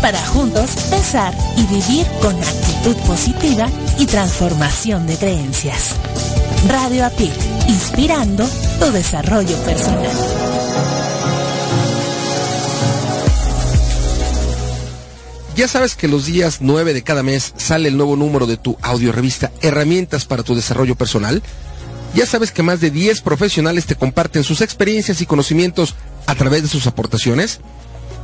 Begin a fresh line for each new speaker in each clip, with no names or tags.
para juntos pensar y vivir con actitud positiva y transformación de creencias. Radio APIC, inspirando tu desarrollo personal.
Ya sabes que los días 9 de cada mes sale el nuevo número de tu audiorevista Herramientas para tu desarrollo personal. Ya sabes que más de 10 profesionales te comparten sus experiencias y conocimientos a través de sus aportaciones.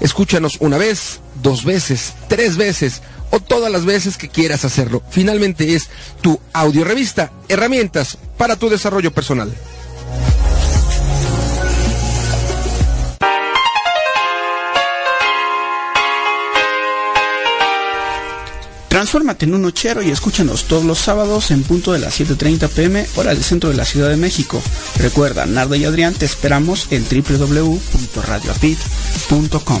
Escúchanos una vez, dos veces, tres veces o todas las veces que quieras hacerlo. Finalmente es tu audio revista, herramientas para tu desarrollo personal.
Transfórmate en un nochero y escúchanos todos los sábados en punto de las 7.30 pm, hora del centro de la Ciudad de México. Recuerda, Nardo y Adrián te esperamos en www.radioapit.com.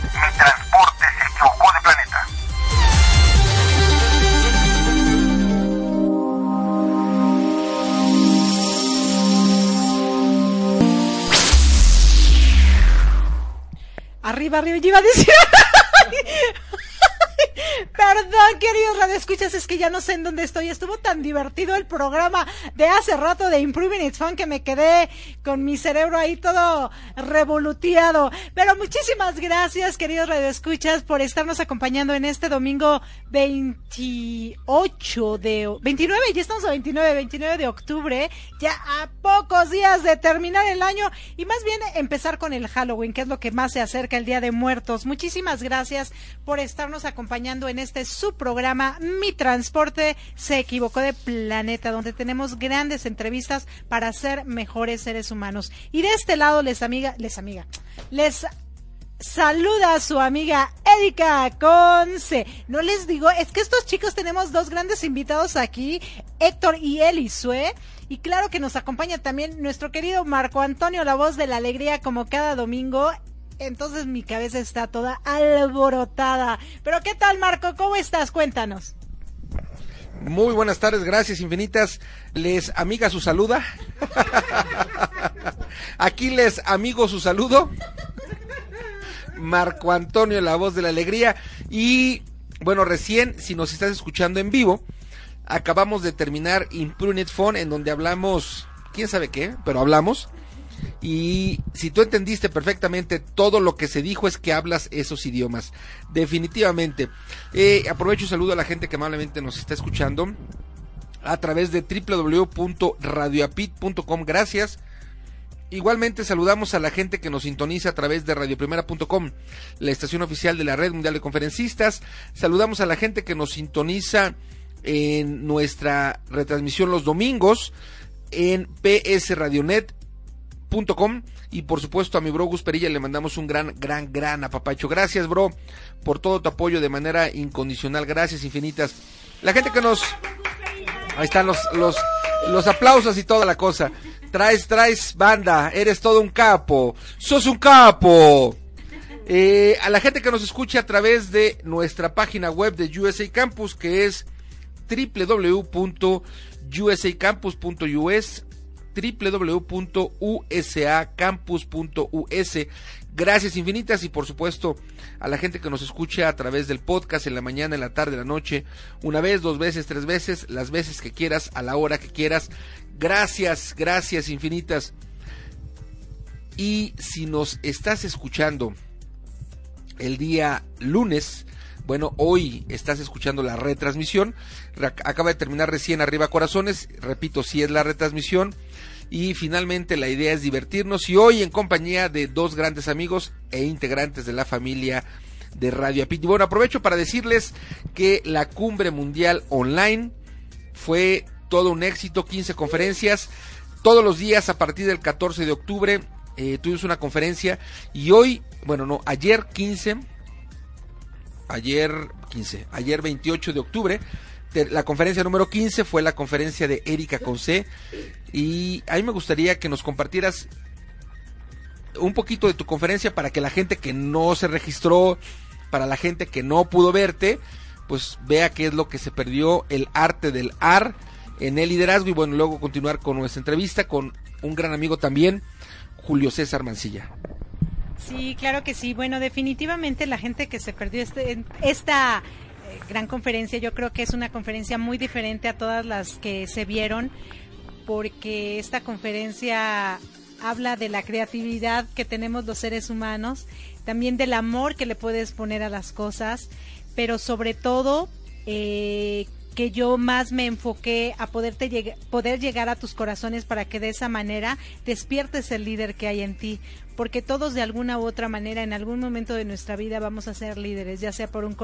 Arriba, yo iba a decir. Perdón, queridos radioescuchas, es que ya no sé en dónde estoy. Estuvo tan divertido el programa de hace rato de Improving It's Fun que me quedé con mi cerebro ahí todo revoluteado. Pero muchísimas gracias, queridos radioescuchas, por estarnos acompañando en este domingo 28 de... 29, ya estamos a 29, 29 de octubre, ya a pocos días de terminar el año y más bien empezar con el Halloween, que es lo que más se acerca el Día de Muertos. Muchísimas gracias por estarnos acompañando en este su programa Mi Transporte se equivocó de planeta, donde tenemos grandes entrevistas para ser mejores seres humanos. Y de este lado les amiga, les amiga, les saluda a su amiga Erika Conce. No les digo, es que estos chicos tenemos dos grandes invitados aquí, Héctor y Elisue. Y claro que nos acompaña también nuestro querido Marco Antonio, la voz de la alegría, como cada domingo. Entonces mi cabeza está toda alborotada. Pero ¿qué tal, Marco? ¿Cómo estás? Cuéntanos.
Muy buenas tardes, gracias infinitas. Les amiga su saluda. Aquí les amigo su saludo. Marco Antonio, la voz de la alegría. Y bueno, recién, si nos estás escuchando en vivo, acabamos de terminar Imprunit Phone, en donde hablamos, quién sabe qué, pero hablamos. Y si tú entendiste perfectamente todo lo que se dijo es que hablas esos idiomas. Definitivamente. Eh, aprovecho y saludo a la gente que amablemente nos está escuchando a través de www.radioapit.com. Gracias Igualmente saludamos a la gente que nos sintoniza a través de radioprimera.com, la estación oficial de la Red Mundial de Conferencistas. Saludamos a la gente que nos sintoniza en nuestra retransmisión los domingos en psradionet.com y por supuesto a mi bro Gus Perilla le mandamos un gran, gran, gran apapacho. Gracias bro por todo tu apoyo de manera incondicional. Gracias infinitas. La gente que nos... Ahí están los, los, los aplausos y toda la cosa. Traes, traes banda, eres todo un capo, sos un capo. Eh, a la gente que nos escucha a través de nuestra página web de USA Campus, que es www.usacampus.us www.usacampus.us Gracias infinitas y por supuesto a la gente que nos escucha a través del podcast en la mañana, en la tarde, en la noche, una vez, dos veces, tres veces, las veces que quieras, a la hora que quieras. Gracias, gracias infinitas. Y si nos estás escuchando el día lunes, bueno, hoy estás escuchando la retransmisión. Acaba de terminar recién arriba corazones. Repito, si es la retransmisión. Y finalmente la idea es divertirnos y hoy en compañía de dos grandes amigos e integrantes de la familia de Radio Apit. Bueno, aprovecho para decirles que la cumbre mundial online fue todo un éxito, 15 conferencias, todos los días a partir del 14 de octubre eh, tuvimos una conferencia y hoy, bueno, no, ayer 15, ayer 15, ayer 28 de octubre, la conferencia número 15 fue la conferencia de Erika Conce y a mí me gustaría que nos compartieras un poquito de tu conferencia para que la gente que no se registró, para la gente que no pudo verte, pues vea qué es lo que se perdió, el arte del AR en el liderazgo. Y bueno, luego continuar con nuestra entrevista con un gran amigo también, Julio César Mancilla.
Sí, claro que sí. Bueno, definitivamente la gente que se perdió este, esta eh, gran conferencia, yo creo que es una conferencia muy diferente a todas las que se vieron, porque esta conferencia habla de la creatividad que tenemos los seres humanos, también del amor que le puedes poner a las cosas, pero sobre todo eh, que yo más me enfoqué a poderte poder llegar a tus corazones para que de esa manera despiertes el líder que hay en ti, porque todos de alguna u otra manera en algún momento de nuestra vida vamos a ser líderes, ya sea por un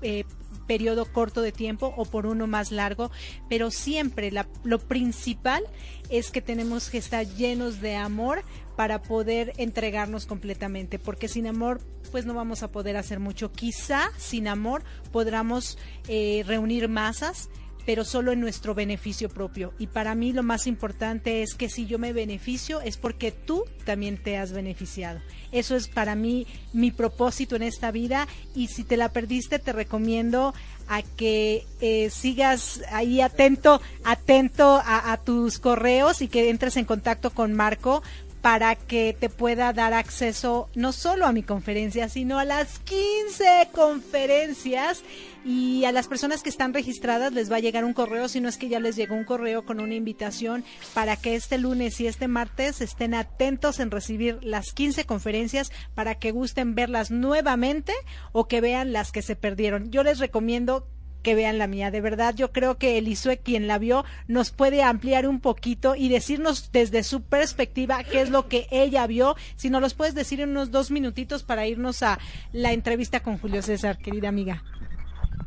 eh, periodo corto de tiempo o por uno más largo, pero siempre lo principal es que tenemos que estar llenos de amor para poder entregarnos completamente, porque sin amor pues no vamos a poder hacer mucho. Quizá sin amor podamos eh, reunir masas, pero solo en nuestro beneficio propio. Y para mí lo más importante es que si yo me beneficio es porque tú también te has beneficiado. Eso es para mí mi propósito en esta vida y si te la perdiste te recomiendo a que eh, sigas ahí atento, atento a, a, tus correos y que entres en contacto con Marco para que te pueda dar acceso no solo a mi conferencia, sino a las 15 conferencias y a las personas que están registradas les va a llegar un correo, si no es que ya les llegó un correo con una invitación para que este lunes y este martes estén atentos en recibir las 15 conferencias para que gusten verlas nuevamente o que vean las que se perdieron. Yo les recomiendo que vean la mía. De verdad, yo creo que Elisue, quien la vio, nos puede ampliar un poquito y decirnos desde su perspectiva qué es lo que ella vio. Si nos los puedes decir en unos dos minutitos para irnos a la entrevista con Julio César, querida amiga.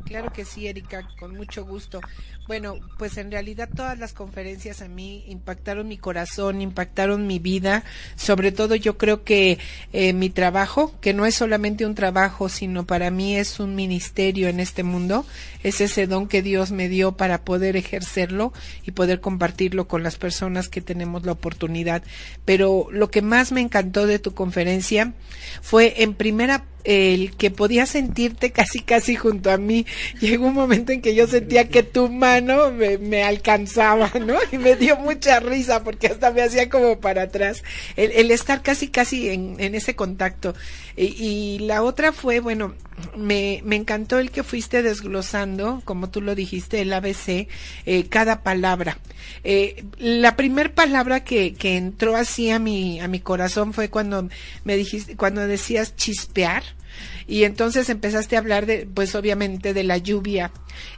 Claro que sí, Erika, con mucho gusto. Bueno, pues en realidad todas las conferencias a mí impactaron mi corazón, impactaron mi vida. Sobre todo yo creo que eh, mi trabajo, que no es solamente un trabajo, sino para mí es un ministerio en este mundo, es ese don que Dios me dio para poder ejercerlo y poder compartirlo con las personas que tenemos la oportunidad. Pero lo que más me encantó de tu conferencia fue en primera el que podía sentirte casi casi junto a mí. Llegó un momento en que yo sentía que tu mano me, alcanzaba, ¿no? Y me dio mucha risa porque hasta me hacía como para atrás. El, estar casi casi en, ese contacto. Y, y la otra fue, bueno, me, me encantó el que fuiste desglosando, como tú lo dijiste, el ABC, eh, cada palabra. Eh, la primer palabra que, que entró así a mi, a mi corazón fue cuando me dijiste, cuando decías chispear y entonces empezaste a hablar de, pues obviamente de la lluvia.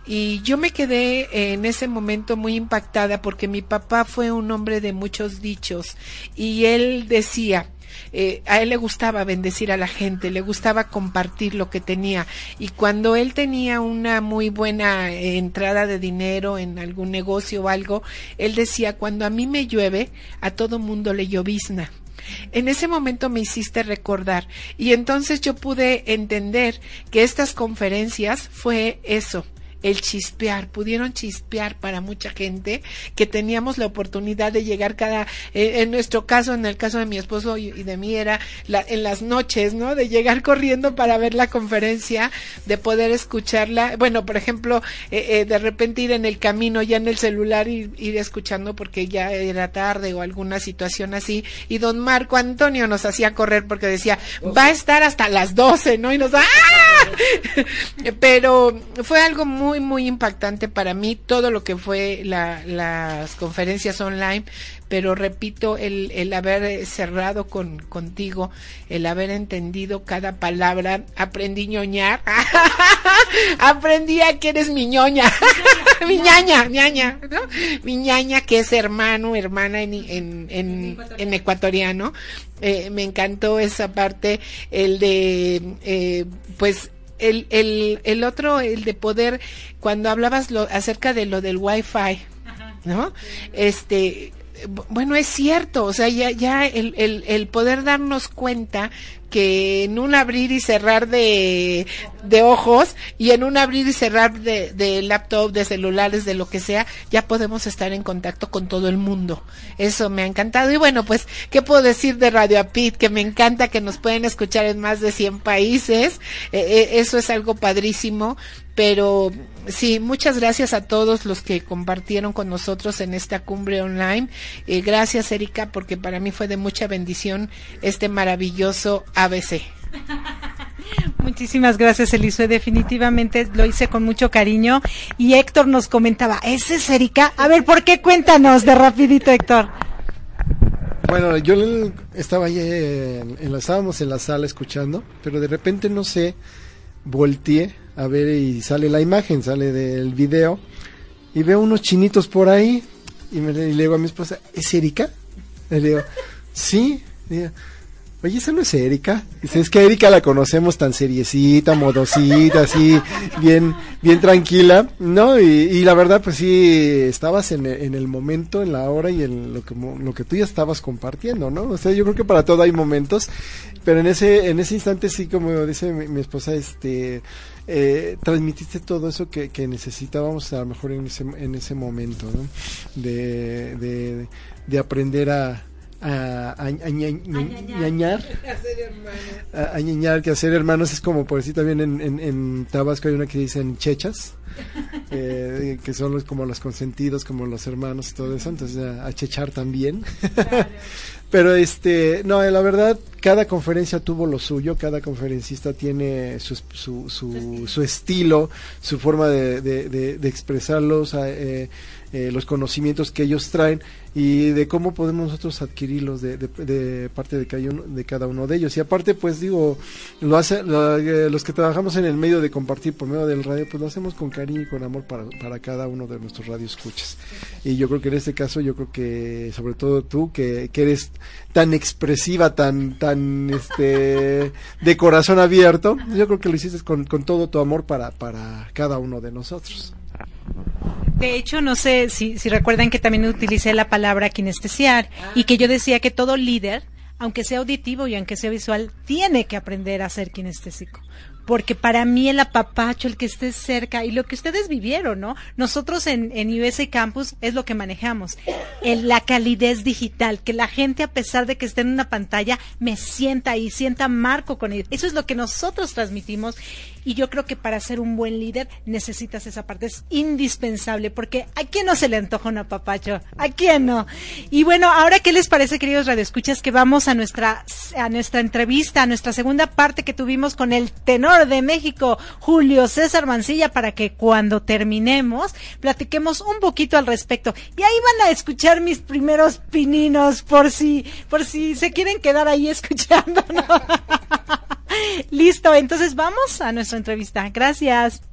Y yo me quedé en ese momento muy impactada porque mi papá fue un hombre de muchos dichos y él decía, eh, a él le gustaba bendecir a la gente, le gustaba compartir lo que tenía. Y cuando él tenía una muy buena entrada de dinero en algún negocio o algo, él decía, cuando a mí me llueve, a todo mundo le llovizna. En ese momento me hiciste recordar y entonces yo pude entender que estas conferencias fue eso, el chispear, pudieron chispear para mucha gente que teníamos la oportunidad de llegar cada, eh, en nuestro caso, en el caso de mi esposo y, de mí era la, en las noches, ¿no? De llegar corriendo para ver la conferencia, de poder escucharla. Bueno, por ejemplo, eh, eh, de repente ir en el camino, ya en el celular, y ir escuchando porque ya era tarde o alguna situación así. Y don Marco Antonio nos hacía correr porque decía, va a estar hasta las 12, ¿no? Y nos, ¡ah! Pero fue algo muy muy, impactante para mí todo lo que fue las conferencias online, pero repito, el, el haber cerrado con, contigo, el haber entendido cada palabra, aprendí ñoñar, aprendí a que eres mi ñoña, mi ñaña, ñaña, ¿no? Mi ñaña que es hermano, hermana en, en, en, ecuatoriano. Eh, me encantó esa parte, el de, eh, pues, el, el, el otro, el de poder, cuando hablabas lo, acerca de lo del wifi, ¿no? Este, bueno, es cierto, o sea, ya, ya el, el, el poder darnos cuenta que en un abrir y cerrar de, de ojos y en un abrir y cerrar de, de, laptop, de celulares, de lo que sea, ya podemos estar en contacto con todo el mundo. Eso me ha encantado. Y bueno, pues, ¿qué puedo decir de Radio Apit? Que me encanta que nos pueden escuchar en más de 100 países. Eh, eh, eso es algo padrísimo. Pero sí, muchas gracias a todos los que compartieron con nosotros en esta cumbre online. Eh, gracias, Erika, porque para mí fue de mucha bendición este maravilloso ABC.
Muchísimas gracias, Elisue. Definitivamente lo hice con mucho cariño. Y Héctor nos comentaba, ¿ese es Erika? A ver, ¿por qué? Cuéntanos de rapidito, Héctor.
Bueno, yo estaba ahí, en, estábamos en la sala escuchando, pero de repente, no sé, volteé a ver y sale la imagen, sale del video y veo unos chinitos por ahí y, me, le digo a mi esposa, ¿es Erika? Le digo, sí. Oye, esa no es Erika. Es que Erika la conocemos tan seriecita, modosita, así, bien, bien tranquila, ¿no? Y, la verdad, pues sí, estabas en, el momento, en la hora y en lo que, lo que tú ya estabas compartiendo, ¿no? O sea, yo creo que para todo hay momentos, pero en ese, en ese instante sí, como dice mi esposa, este, eh, transmitiste todo eso que, necesitábamos a lo mejor en ese, en ese momento, ¿no? de, de, aprender a, a, a, ñañar, a, que hacer hermanos es como por decir también en, en, en Tabasco hay una que dicen chechas eh, que son los, como los consentidos como los hermanos y todo eso entonces a, chechar también. Pero este, no, la verdad, cada conferencia tuvo lo suyo, cada conferencista tiene su, su, su, su estilo, su forma de, de, de, expresarlos, eh, eh, los conocimientos que ellos traen y de cómo podemos nosotros adquirirlos de, parte de cada, uno, de cada uno de ellos. Y aparte, pues digo, lo hace, eh, los que trabajamos en el medio de compartir por medio del radio, pues lo hacemos con cariño y con amor para, para cada uno de nuestros radioescuchas. Y yo creo que en este caso, yo creo que sobre todo tú, que, que eres tan expresiva, tan, tan, este, de corazón abierto, yo creo que lo hiciste con, con todo tu amor para, para cada uno de nosotros.
De hecho, no sé si, si recuerdan que también utilicé la palabra kinestesiar y que yo decía que todo líder, aunque sea auditivo y aunque sea visual, tiene que aprender a ser kinestésico porque para mí el apapacho, el que esté cerca y lo que ustedes vivieron, ¿no? Nosotros en, en USA Campus es lo que manejamos, la calidez digital, que la gente a pesar de que esté en una pantalla me sienta y sienta marco con él. Eso es lo que nosotros transmitimos y yo creo que para ser un buen líder necesitas esa parte, es indispensable, porque ¿a quién no se le antoja un apapacho? ¿A quién no? Y bueno, ahora, ¿qué les parece, queridos radioescuchas, que vamos a nuestra, a nuestra entrevista, a nuestra segunda parte que tuvimos con el tenor de México, Julio César Mancilla, para que cuando terminemos platiquemos un poquito al respecto. Y ahí van a escuchar mis primeros pininos, por si, por si se quieren quedar ahí escuchando, Listo, entonces vamos a nuestra entrevista. Gracias.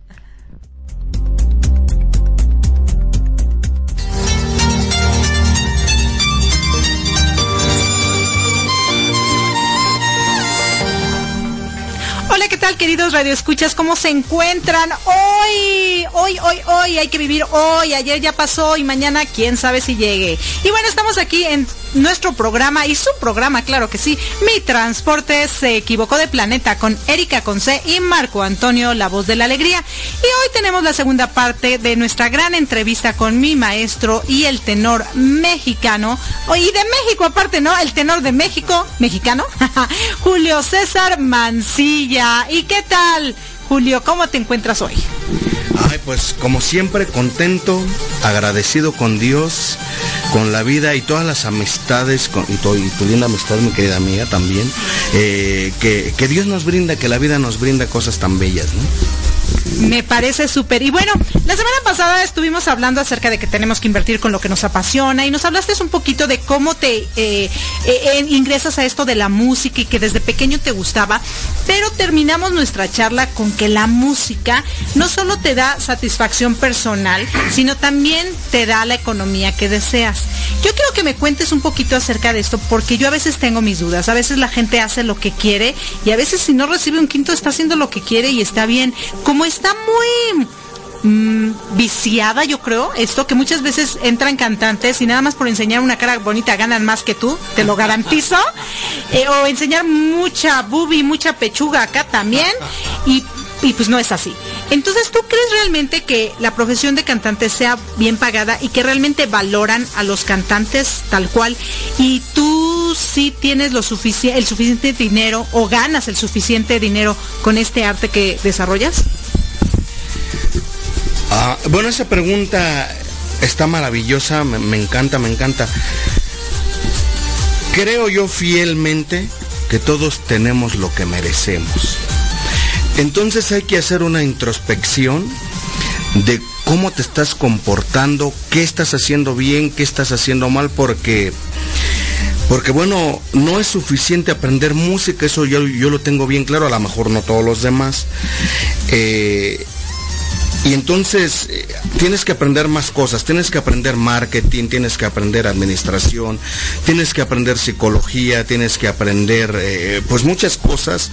Hola, ¿qué tal queridos radioescuchas? ¿Cómo se encuentran? Hoy, hoy, hoy, hoy, hay que vivir hoy, ayer ya pasó y mañana quién sabe si llegue. Y bueno, estamos aquí en nuestro programa y su programa, claro que sí, Mi Transporte se equivocó de planeta con Erika Conce y Marco Antonio, la voz de la alegría. Y hoy tenemos la segunda parte de nuestra gran entrevista con mi maestro y el tenor mexicano, y de México aparte, ¿no? El tenor de México, mexicano, Julio César Mancilla. ¿Y qué tal, Julio? ¿Cómo te encuentras hoy?
Ay, pues como siempre, contento, agradecido con Dios, con la vida y todas las amistades, con, y, tu, linda amistad, mi querida amiga, también, eh, que, que Dios nos brinda, que la vida nos brinda cosas tan bellas, ¿no?
Me parece súper. Y bueno, la semana pasada estuvimos hablando acerca de que tenemos que invertir con lo que nos apasiona y nos hablaste un poquito de cómo te eh, eh, ingresas a esto de la música y que desde pequeño te gustaba, pero terminamos nuestra charla con que la música no solo te da satisfacción personal, sino también te da la economía que deseas. Yo quiero que me cuentes un poquito acerca de esto porque yo a veces tengo mis dudas. A veces la gente hace lo que quiere y a veces si no recibe un quinto está haciendo lo que quiere y está bien. ¿Cómo está muy mm, viciada, yo creo, esto que muchas veces entran cantantes y nada más por enseñar una cara bonita ganan más que tú, te lo garantizo, eh, o enseñar mucha bubi, mucha pechuga acá también, y, pues no es así. Entonces, ¿tú crees realmente que la profesión de cantante sea bien pagada y que realmente valoran a los cantantes tal cual? Y tú sí tienes lo el suficiente dinero o ganas el suficiente dinero con este arte que desarrollas?
Ah, bueno, esa pregunta está maravillosa, me, encanta, me encanta. Creo yo fielmente que todos tenemos lo que merecemos. Entonces hay que hacer una introspección de cómo te estás comportando, qué estás haciendo bien, qué estás haciendo mal, porque, porque bueno, no es suficiente aprender música, eso yo, yo lo tengo bien claro, a lo mejor no todos los demás. Eh, y entonces eh, tienes que aprender más cosas, tienes que aprender marketing, tienes que aprender administración, tienes que aprender psicología, tienes que aprender eh, pues muchas cosas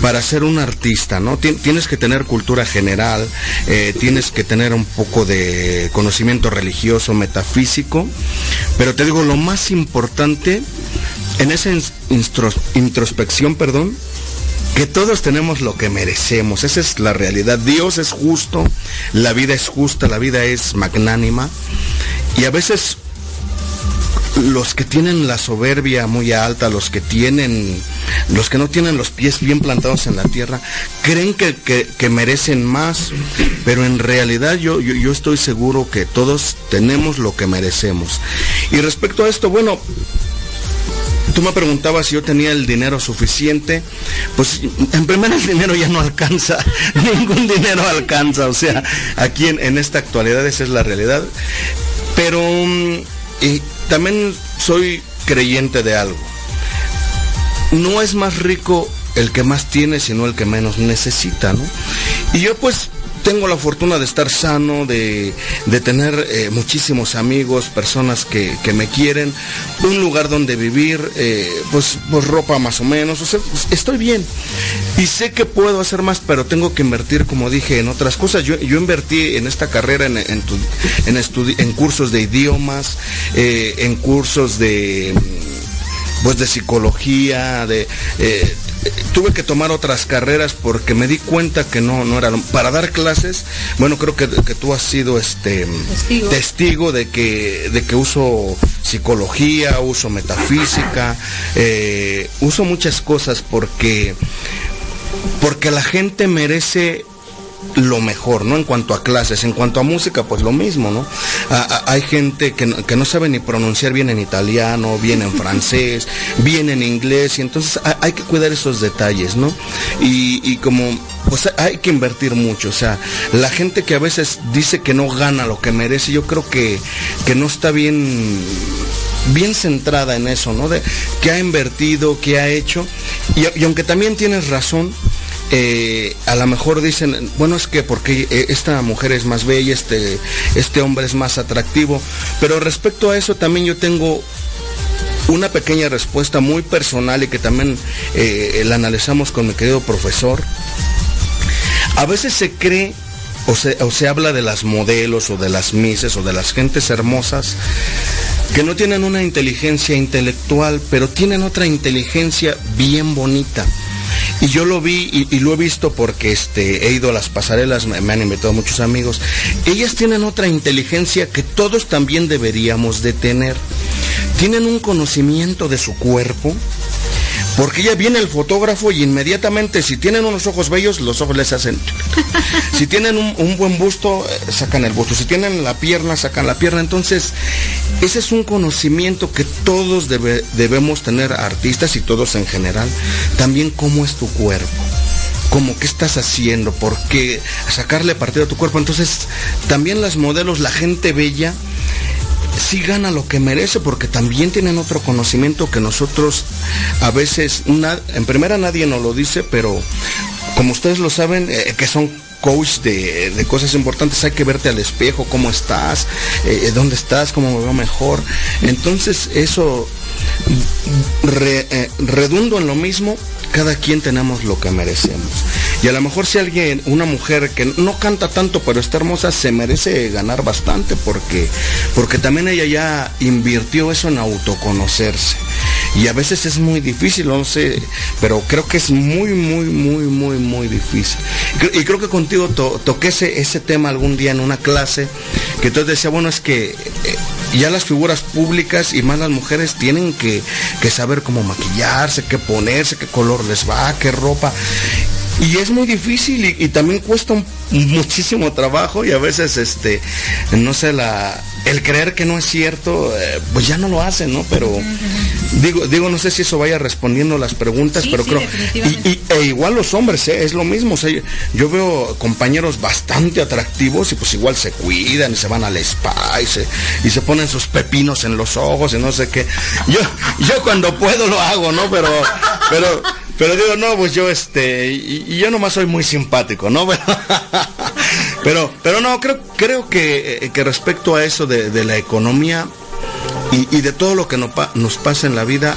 para ser un artista, ¿no? tienes que tener cultura general, eh, tienes que tener un poco de conocimiento religioso, metafísico, pero te digo, lo más importante en esa introspección, perdón, que todos tenemos lo que merecemos. Esa es la realidad. Dios es justo, la vida es justa, la vida es magnánima. Y a veces los que tienen la soberbia muy alta, los que tienen, los que no tienen los pies bien plantados en la tierra, creen que, merecen más, pero en realidad yo, yo estoy seguro que todos tenemos lo que merecemos. Y respecto a esto, bueno, Tú me preguntabas si yo tenía el dinero suficiente. Pues en primer el dinero ya no alcanza. Ningún dinero alcanza. O sea, aquí en, esta actualidad esa es la realidad. Pero mm, y también soy creyente de algo. No es más rico el que más tiene, sino el que menos necesita, ¿no? Y yo pues tengo la fortuna de estar sano, de, tener eh, muchísimos amigos, personas que, me quieren, un lugar donde vivir, eh, pues, pues, ropa más o menos, o sea, pues, estoy bien. Y sé que puedo hacer más, pero tengo que invertir, como dije, en otras cosas. Yo, yo invertí en esta carrera en, en, en, cursos de idiomas, eh, en cursos de pues de psicología, de tuve que tomar otras carreras porque me di cuenta que no, no era para dar clases. Bueno, creo que, tú has sido este testigo, de que de que uso psicología, uso metafísica, eh, uso muchas cosas porque porque la gente merece lo mejor, ¿no? En cuanto a clases, en cuanto a música, pues lo mismo, ¿no? hay gente que no, sabe ni pronunciar bien en italiano, bien en francés, bien en inglés, y entonces hay que cuidar esos detalles, ¿no? Y, como, pues hay que invertir mucho, o sea, la gente que a veces dice que no gana lo que merece, yo creo que, que no está bien bien centrada en eso, ¿no? De que ha invertido, que ha hecho. y aunque también tienes razón, eh, a lo mejor dicen, bueno, es que porque eh, esta mujer es más bella, este, este hombre es más atractivo, pero respecto a eso también yo tengo una pequeña respuesta muy personal y que también eh, la analizamos con mi querido profesor. A veces se cree o se, o se habla de las modelos o de las mises o de las gentes hermosas que no tienen una inteligencia intelectual, pero tienen otra inteligencia bien bonita. Y yo lo vi y, lo he visto porque este, he ido a las pasarelas, me, han invitado muchos amigos. Ellas tienen otra inteligencia que todos también deberíamos de tener. Tienen un conocimiento de su cuerpo, porque ya viene el fotógrafo y inmediatamente, si tienen unos ojos bellos, los ojos les hacen. si tienen un, buen busto, eh, sacan el busto. Si tienen la pierna, sacan la pierna. Entonces, ese es un conocimiento que todos debemos tener, artistas y todos en general. También cómo es tu cuerpo como qué estás haciendo, por qué sacarle partido a tu cuerpo. Entonces, también las modelos, la gente bella, sí gana lo que merece porque también tienen otro conocimiento que nosotros a veces, en primera nadie nos lo dice, pero como ustedes lo saben, eh, que son coach de, cosas importantes, hay que verte al espejo, cómo estás, eh, dónde estás, cómo me veo mejor. Entonces eso eh, redundo en lo mismo, cada quien tenemos lo que merecemos. Y a lo mejor si alguien, una mujer que no canta tanto pero está hermosa, se merece ganar bastante porque, porque también ella ya invirtió eso en autoconocerse. Y a veces es muy difícil, no sé, pero creo que es muy, muy, muy, muy, muy difícil. Y creo que contigo toqué ese, ese tema algún día en una clase, que entonces decía, bueno, es que eh, ya las figuras públicas y más las mujeres tienen que, que saber cómo maquillarse, qué ponerse, qué color les va, qué ropa. Y es muy difícil y, también cuesta muchísimo trabajo y a veces, este, no sé, la, el creer que no es cierto, eh, pues ya no lo hacen, ¿no? Pero digo, digo, no sé si eso vaya respondiendo las preguntas, pero creo. Y, e igual los hombres, ¿eh? es lo mismo. yo veo compañeros bastante atractivos y pues igual se cuidan y se van al spa y se, y se ponen sus pepinos en los ojos y no sé qué. Yo, yo cuando puedo lo hago, ¿no? Pero, pero pero digo, no, pues yo este, y, yo nomás soy muy simpático, ¿no? pero, pero no, creo, creo que, eh, que respecto a eso de, la economía y, de todo lo que nos, pasa en la vida,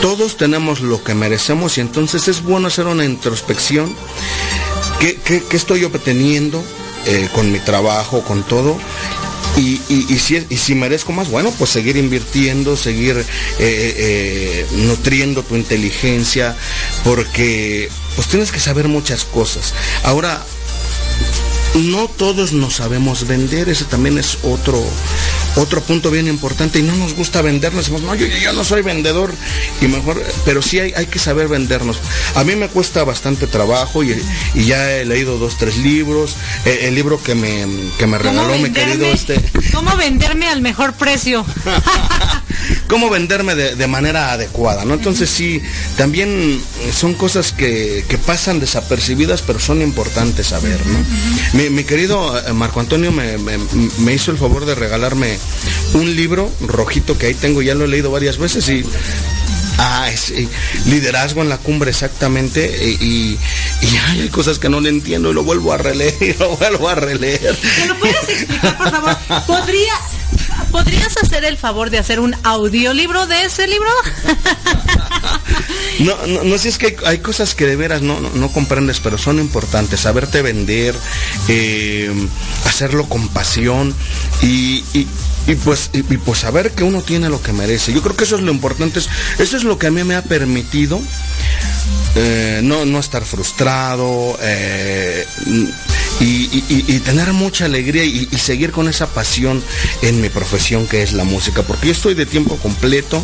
todos tenemos lo que merecemos y entonces es bueno hacer una introspección. ¿Qué, estoy obteniendo eh, con mi trabajo, con todo? Y, si, y si merezco más, bueno, pues seguir invirtiendo, seguir eh, eh, nutriendo tu inteligencia, porque pues tienes que saber muchas cosas. Ahora, no todos nos sabemos vender, ese también es otro, otro punto bien importante y no nos gusta vendernos, decimos, no, yo, yo no soy vendedor y mejor, pero sí hay, hay, que saber vendernos. A mí me cuesta bastante trabajo y, ya he leído dos, tres libros, eh, el libro que me, que me regaló mi querido este.
¿Cómo venderme al mejor precio?
cómo venderme de, manera adecuada, ¿no? Entonces sí, también son cosas que, pasan desapercibidas, pero son importantes saber, ¿no? mi, querido eh, Marco Antonio me, me, hizo el favor de regalarme un libro rojito que ahí tengo, ya lo he leído varias veces y Ah, es, liderazgo en la cumbre, exactamente. Y, hay cosas que no le entiendo y lo vuelvo a releer y lo vuelvo a releer.
¿Me lo puedes explicar, por favor? ¿Podría, ¿Podrías hacer el favor de hacer un audiolibro de ese libro?
No, no, no, si es que hay, cosas que de veras no, no, comprendes, pero son importantes. Saberte vender, eh, hacerlo con pasión y, pues, y, pues saber que uno tiene lo que merece. Yo creo que eso es lo importante. Eso es lo que a mí me ha permitido eh, no, no estar frustrado, eh, y, tener mucha alegría y, seguir con esa pasión en mi profesión que es la música, porque yo estoy de tiempo completo,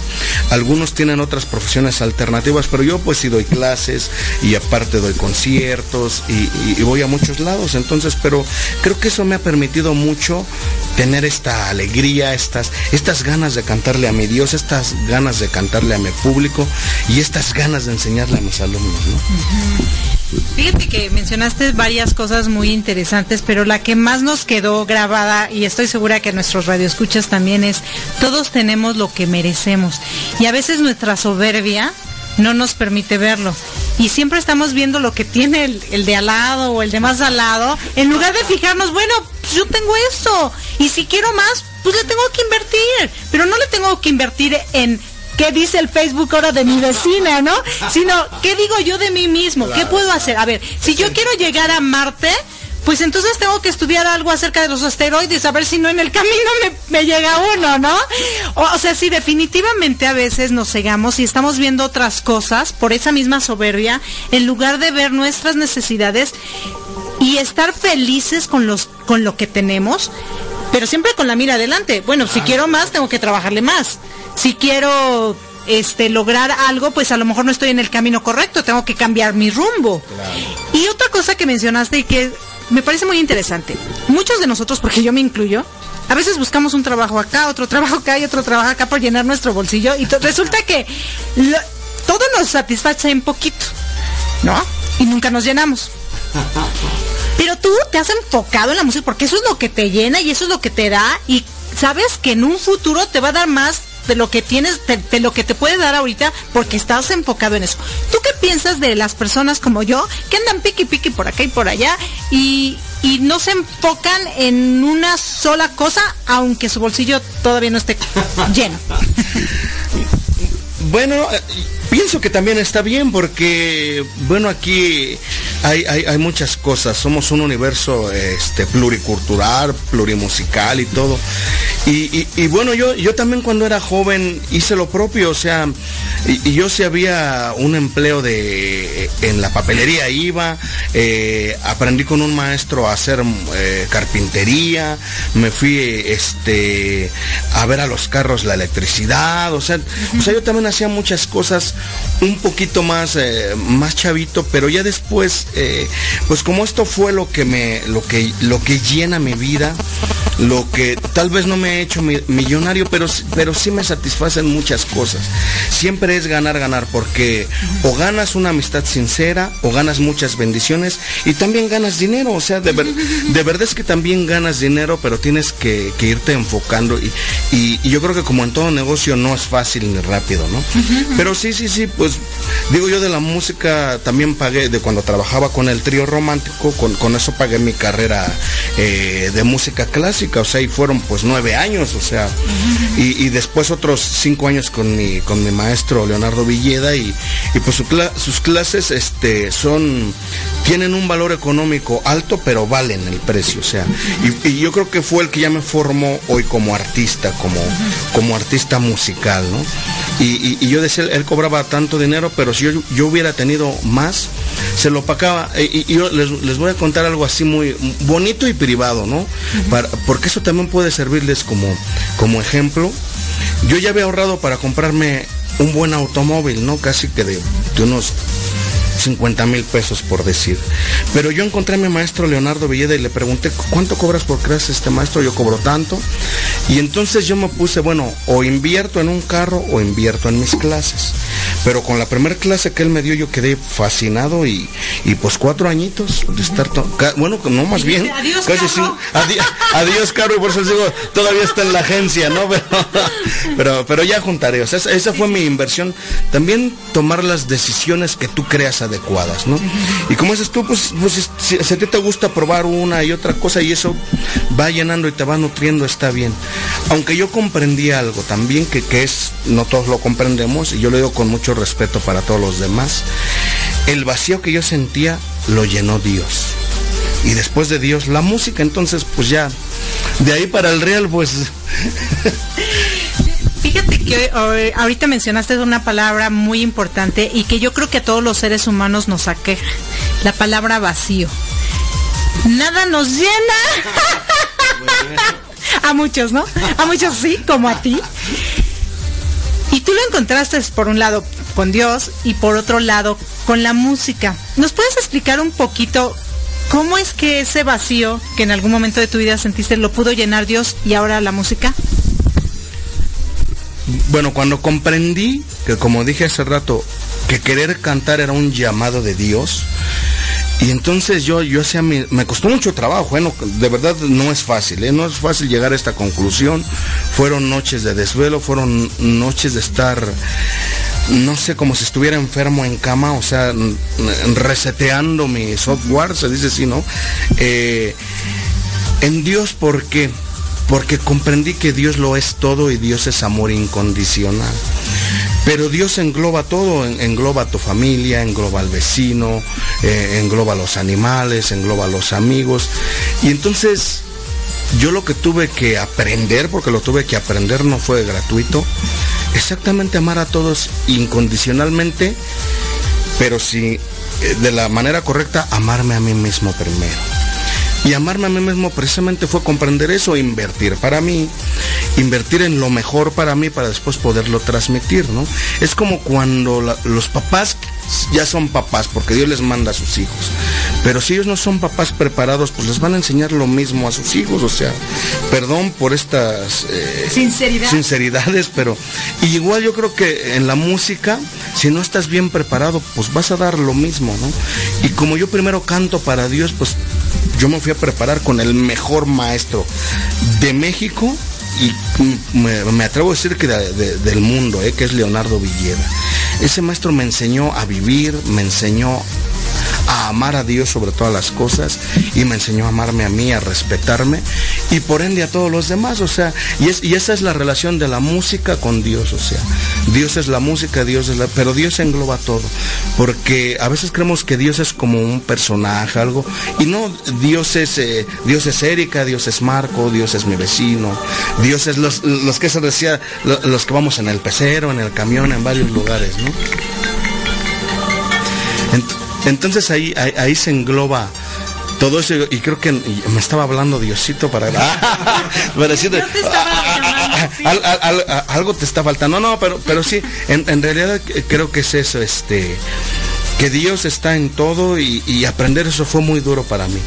algunos tienen otras profesiones alternativas, pero yo pues sí doy clases y aparte doy conciertos y, voy a muchos lados, entonces, pero creo que eso me ha permitido mucho tener esta alegría, estas, estas ganas de cantarle a mi Dios, estas ganas de cantarle a mi público y estas ganas de enseñarle a mis alumnos.
Fíjate que mencionaste varias cosas muy interesantes, pero la que más nos quedó grabada, y estoy segura que nuestros radioescuchas también es, todos tenemos lo que merecemos. Y a veces nuestra soberbia no nos permite verlo. Y siempre estamos viendo lo que tiene el, de al lado o el de más al lado, en lugar de fijarnos, bueno, pues yo tengo esto, y si quiero más, pues le tengo que invertir, pero no le tengo que invertir en qué dice el Facebook ahora de mi vecina, ¿no? Sino, ¿qué digo yo de mí mismo? ¿Qué puedo hacer? A ver, si yo quiero llegar a Marte, pues entonces tengo que estudiar algo acerca de los asteroides, a ver si no en el camino me, llega uno, ¿no? O, sea, sí, definitivamente a veces nos cegamos y estamos viendo otras cosas por esa misma soberbia, en lugar de ver nuestras necesidades y estar felices con, los, con lo que tenemos, pero siempre con la mira adelante. Bueno, si quiero más, tengo que trabajarle más si quiero este lograr algo, pues a lo mejor no estoy en el camino correcto, tengo que cambiar mi rumbo. Y otra cosa que mencionaste y que me parece muy interesante, muchos de nosotros, porque yo me incluyo, a veces buscamos un trabajo acá, otro trabajo acá y otro trabajo acá por llenar nuestro bolsillo y resulta que todo nos satisface en poquito, ¿no? Y nunca nos llenamos. Pero tú te has enfocado en la música porque eso es lo que te llena y eso es lo que te da y sabes que en un futuro te va a dar más de lo que tienes, de, lo que te puede dar ahorita, porque estás enfocado en eso. ¿Tú qué piensas de las personas como yo que andan piqui piqui por acá y por allá y, y no se enfocan en una sola cosa, aunque su bolsillo todavía no esté lleno?
Bueno, eh, que también está bien porque, bueno, aquí hay, hay, muchas cosas. Somos un universo este, pluricultural, plurimusical y todo. Y, bueno, yo, yo también cuando era joven hice lo propio, o sea, y, yo si había un empleo de en la papelería iba, eh, aprendí con un maestro a hacer eh, carpintería, me fui este a ver a los carros la electricidad, o sea, o sea yo también hacía muchas cosas un poquito más, eh, más chavito, pero ya después, pues como esto fue lo que me, lo que, lo que llena mi vida, lo que tal vez no me he hecho millonario, pero, pero sí me satisfacen muchas cosas. Siempre es ganar, ganar, porque o ganas una amistad sincera, o ganas muchas bendiciones, y también ganas dinero. O sea, de, de verdad es que también ganas dinero, pero tienes que, irte enfocando. Y, y, yo creo que como en todo negocio no es fácil ni rápido, ¿no? Pero sí, sí, sí, pues digo yo de la música también pagué, de cuando trabajaba con el trío romántico, con, con eso pagué mi carrera eh, de música clásica, o sea, y fueron pues nueve años, o sea, y, después otros cinco años con mi, con mi maestro Leonardo Villeda y, pues sus clases este, son, tienen un valor económico alto, pero valen el precio, o sea, y, yo creo que fue el que ya me formó hoy como artista, como, como artista musical, ¿no? Y, yo decía, él cobraba tanto dinero, pero si yo, yo hubiera tenido más, se lo pagaba. Y, yo les, voy a contar algo así muy bonito y privado, ¿no? porque eso también puede servirles como, como ejemplo. Yo ya había ahorrado para comprarme un buen automóvil, ¿no? Casi que de, de unos 50 mil pesos por decir. Pero yo encontré a mi maestro Leonardo Villeda y le pregunté, ¿cuánto cobras por clase este maestro? Yo cobro tanto. Y entonces yo me puse, bueno, o invierto en un carro o invierto en mis clases. Pero con la primera clase que él me dio yo quedé fascinado y, pues cuatro añitos de estar, bueno, no más bien,
adiós, casi
adiós, caro, y por eso digo, todavía está en la agencia, ¿no? Pero, pero, ya juntaré, o sea, esa, fue mi inversión. También tomar las decisiones que tú creas adecuadas, ¿no? Y como dices tú, pues, pues si, a ti te gusta probar una y otra cosa y eso va llenando y te va nutriendo, está bien. Aunque yo comprendí algo también que, que es, no todos lo comprendemos, y yo lo digo con mucho respeto para todos los demás, el vacío que yo sentía lo llenó Dios. Y después de Dios, la música, entonces pues ya, de ahí para el real, pues...
Eh, ahorita mencionaste una palabra muy importante y que yo creo que a todos los seres humanos nos aqueja, la palabra vacío. Nada nos llena. a muchos, ¿no? A muchos sí, como a ti. Y tú lo encontraste por un lado con Dios y por otro lado con la música. ¿Nos puedes explicar un poquito cómo es que ese vacío que en algún momento de tu vida sentiste lo pudo llenar Dios y ahora la música?
Bueno, cuando comprendí que como dije hace rato, que querer cantar era un llamado de Dios, y entonces yo, yo hacía mi, me costó mucho trabajo, bueno, de verdad no es fácil, ¿eh? no es fácil llegar a esta conclusión. Fueron noches de desvelo, fueron noches de estar, no sé, como si estuviera enfermo en cama, o sea, reseteando mi software, se dice así, ¿no? Eh, en Dios, ¿por qué? Porque comprendí que Dios lo es todo y Dios es amor incondicional. Pero Dios engloba todo, engloba a tu familia, engloba al vecino, eh, engloba a los animales, engloba a los amigos. Y entonces yo lo que tuve que aprender, porque lo tuve que aprender, no fue gratuito, exactamente amar a todos incondicionalmente, pero si eh, de la manera correcta, amarme a mí mismo primero. Y amarme a mí mismo precisamente fue comprender eso, invertir para mí, invertir en lo mejor para mí para después poderlo transmitir, ¿no? Es como cuando los papás ya son papás porque Dios les manda a sus hijos. Pero si ellos no son papás preparados, pues les van a enseñar lo mismo a sus hijos. O sea, perdón por estas
eh,
sinceridades, pero igual yo creo que en la música, si no estás bien preparado, pues vas a dar lo mismo, ¿no? Y como yo primero canto para Dios, pues yo me fui a preparar con el mejor maestro de México y me, atrevo a decir que del mundo, eh, que es Leonardo Villeda. Ese maestro me enseñó a vivir, me enseñó a amar a Dios sobre todas las cosas y me enseñó a amarme a mí, a respetarme y por ende a todos los demás. O sea, y, es, y esa es la relación de la música con Dios. O sea, Dios es la música, Dios es la... Pero Dios engloba todo. Porque a veces creemos que Dios es como un personaje, algo. Y no, Dios es, eh, Dios es Erika, Dios es Marco, Dios es mi vecino, Dios es los, los que se decía, los que vamos en el pecero, en el camión, en varios lugares, ¿no? Entonces ahí, ahí, se engloba todo eso y creo que me estaba hablando Diosito para, decirte algo te está faltando no no pero pero sí en, realidad creo que es eso este que Dios está en todo y, aprender eso fue muy duro para mí.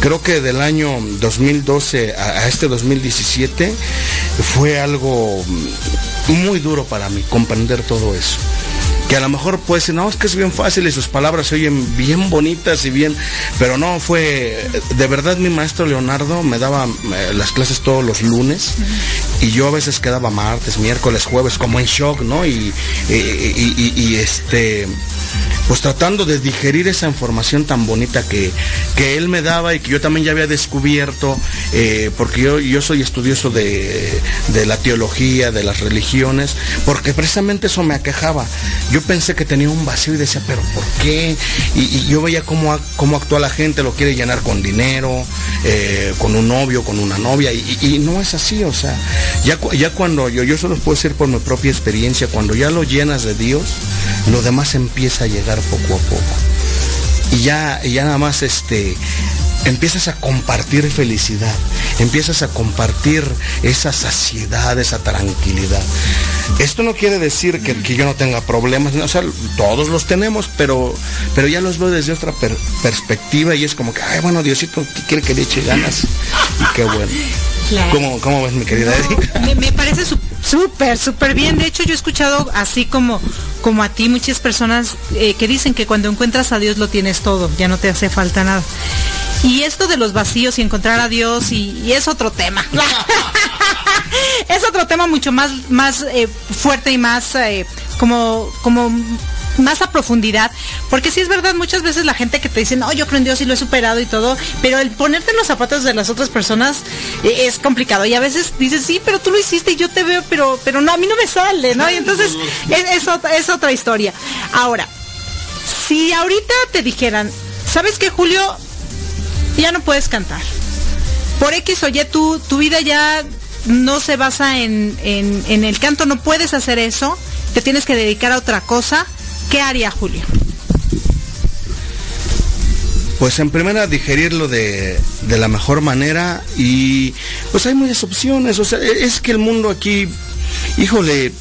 Creo que del año 2012 a, este 2017 fue algo muy duro para mí, comprender todo eso que a lo mejor decir, no, es que es bien fácil y sus palabras se oyen bien bonitas y bien, pero no, fue, de verdad mi maestro Leonardo me daba eh, las clases todos los lunes y yo a veces quedaba martes, miércoles, jueves como en shock, ¿no? y, este pues tratando de digerir esa información tan bonita que, que él me daba y que yo también ya había descubierto, eh, porque yo, yo soy estudioso de, la teología, de las religiones, porque precisamente eso me aquejaba. Yo pensé que tenía un vacío y decía, pero ¿por qué? Y, yo veía cómo, cómo actúa la gente, lo quiere llenar con dinero, eh, con un novio, con una novia, y, no es así, o sea, ya, ya cuando yo, yo solo puedo decir por mi propia experiencia, cuando ya lo llenas de Dios, lo demás empieza a llegar poco a poco. Y ya, ya nada más este, empiezas a compartir felicidad, empiezas a compartir esa saciedad, esa tranquilidad. Esto no quiere decir que, yo no tenga problemas, o sea, todos los tenemos, pero, pero ya los veo desde otra perspectiva y es como que, ay, bueno, Diosito quiere que le eche ganas. Y qué bueno. ¿Cómo, ves, mi querida
Me, parece súper, súper bien. De hecho, yo he escuchado así como, como a ti muchas personas eh, que dicen que cuando encuentras a Dios lo tienes todo, ya no te hace falta nada. Y esto de los vacíos y encontrar a Dios y, es otro tema. es otro tema mucho más, más eh, fuerte y más eh, como, como más a profundidad, porque si es verdad, muchas veces la gente que te dice, no, yo creo en Dios y lo he superado y todo, pero el ponerte en los zapatos de las otras personas eh, es complicado. Y a veces dices, sí, pero tú lo hiciste y yo te veo, pero, pero no, a mí no me sale, ¿no? Y entonces es, es otra historia. Ahora, si ahorita te dijeran, ¿sabes qué, Julio? Ya no puedes cantar. Por X o Y, tu, tu vida ya no se basa en, en el canto, no puedes hacer eso, te tienes que dedicar a otra cosa ¿Qué haría Julio?
pues en primera digerirlo de, de la mejor manera y pues hay muchas opciones. O sea, es que el mundo aquí, híjole, eh,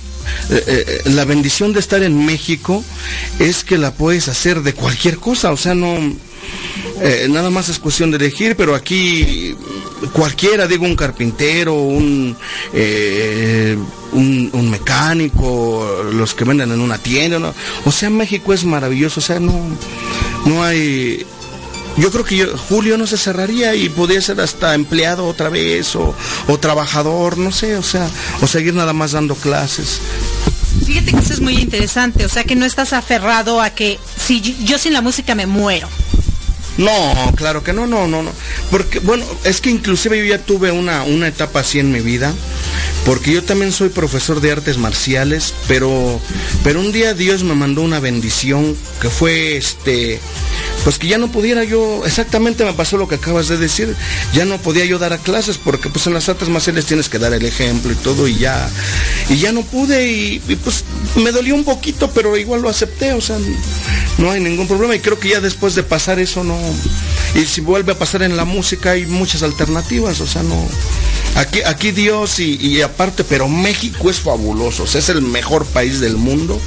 eh, la bendición de estar en México es que la puedes hacer de cualquier cosa, o sea, no, eh, nada más es cuestión de elegir, pero aquí cualquiera, digo, un carpintero, un, eh, un, mecánico, los que venden en una tienda, o sea, México es maravilloso, o sea, no, no hay, yo creo que Julio no se cerraría y podría ser hasta empleado otra vez o, trabajador, no sé, o sea, o seguir nada más dando clases.
Fíjate que eso es muy interesante, o sea que no estás aferrado a que si yo sin la música me muero.
No, claro que no, no, no, no. Porque, bueno, es que inclusive yo ya tuve una, una etapa así en mi vida, porque yo también soy profesor de artes marciales, pero, pero un día Dios me mandó una bendición que fue este, pues que ya no pudiera yo, exactamente me pasó lo que acabas de decir, ya no podía yo dar a clases, porque pues en las artes marciales tienes que dar el ejemplo y todo, y ya, y ya no pude, y, pues me dolió un poquito, pero igual lo acepté, o sea, no hay ningún problema, y creo que ya después de pasar eso no, y si vuelve a pasar en la música hay muchas alternativas, o sea, no. Aquí, aquí Dios y, y aparte, pero México es fabuloso, o sea, es el mejor país del mundo.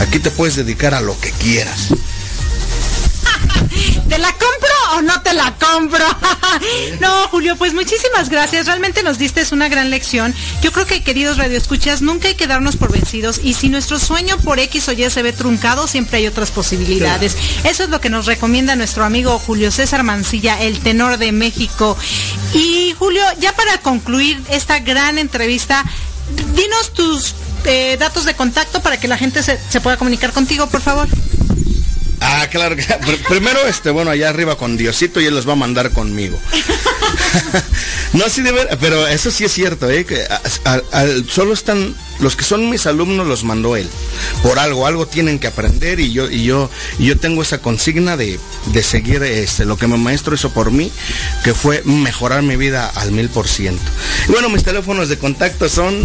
Aquí te puedes dedicar a lo que quieras.
No te la compro? no, Julio, pues muchísimas gracias. Realmente nos diste una gran lección. Yo creo que, queridos radioescuchas, nunca hay que darnos por vencidos. Y si nuestro sueño por X o Y se ve truncado, siempre hay otras posibilidades. Eso es lo que nos recomienda nuestro amigo Julio César Mancilla, el tenor de México. Y Julio, ya para concluir esta gran entrevista, dinos tus eh, datos de contacto para que la gente se, se pueda comunicar contigo, por favor.
Ah, claro primero este, bueno, allá arriba con Diosito y él los va a mandar conmigo. no, sí de ver, pero eso sí es cierto, ¿eh? Que solo están los que son mis alumnos los mandó él. Por algo, algo tienen que aprender y yo y yo y yo tengo esa consigna de, de seguir este lo que mi maestro hizo por mí, que fue mejorar mi vida al mil por ciento. Bueno, mis teléfonos de contacto son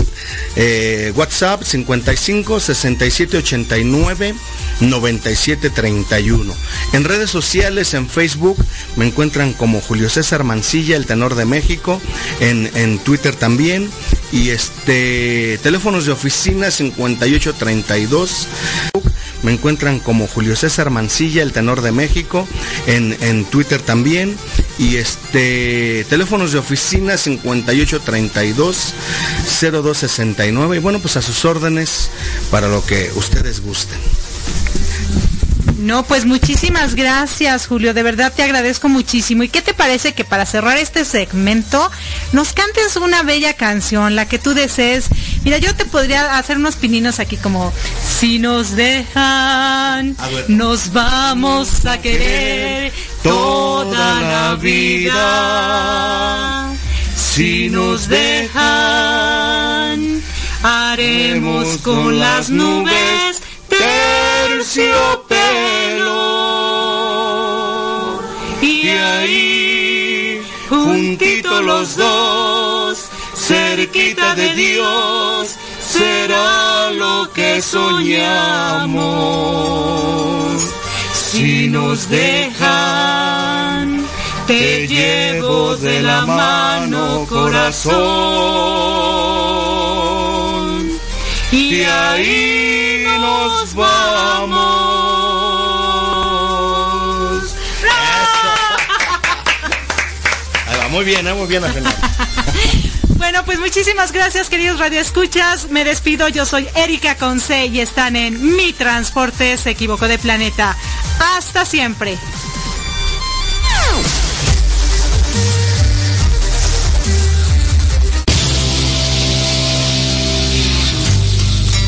eh, WhatsApp 55 67 89 97 31. En redes sociales, en Facebook, me encuentran como Julio César Mancilla, el tenor de México, en, en Twitter también. Y este, teléfonos de oficina 5832. Me encuentran como Julio César Mancilla, el tenor de México, en, en Twitter también. Y este, teléfonos de oficina 5832 0269. Y bueno, pues a sus órdenes para lo que ustedes gusten.
No, pues muchísimas gracias, Julio. De verdad te agradezco muchísimo. ¿Y qué te parece que para cerrar este segmento nos cantes una bella canción, la que tú desees? Mira, yo te podría hacer unos pininos aquí como si nos dejan,
A ver.
nos vamos a querer toda la vida. Si nos dejan, haremos con las nubes terciopelo. Ahí, juntito los dos, cerquita de Dios, será lo que soñamos. Si nos dejan, te llevo de la mano, corazón. Y ahí nos vamos.
Muy bien, ¿eh? muy bien, Ángel.
Bueno, pues muchísimas gracias, queridos radioescuchas. Me despido, yo soy Erika Conce y están en Mi Transporte se equivocó de planeta. Hasta siempre.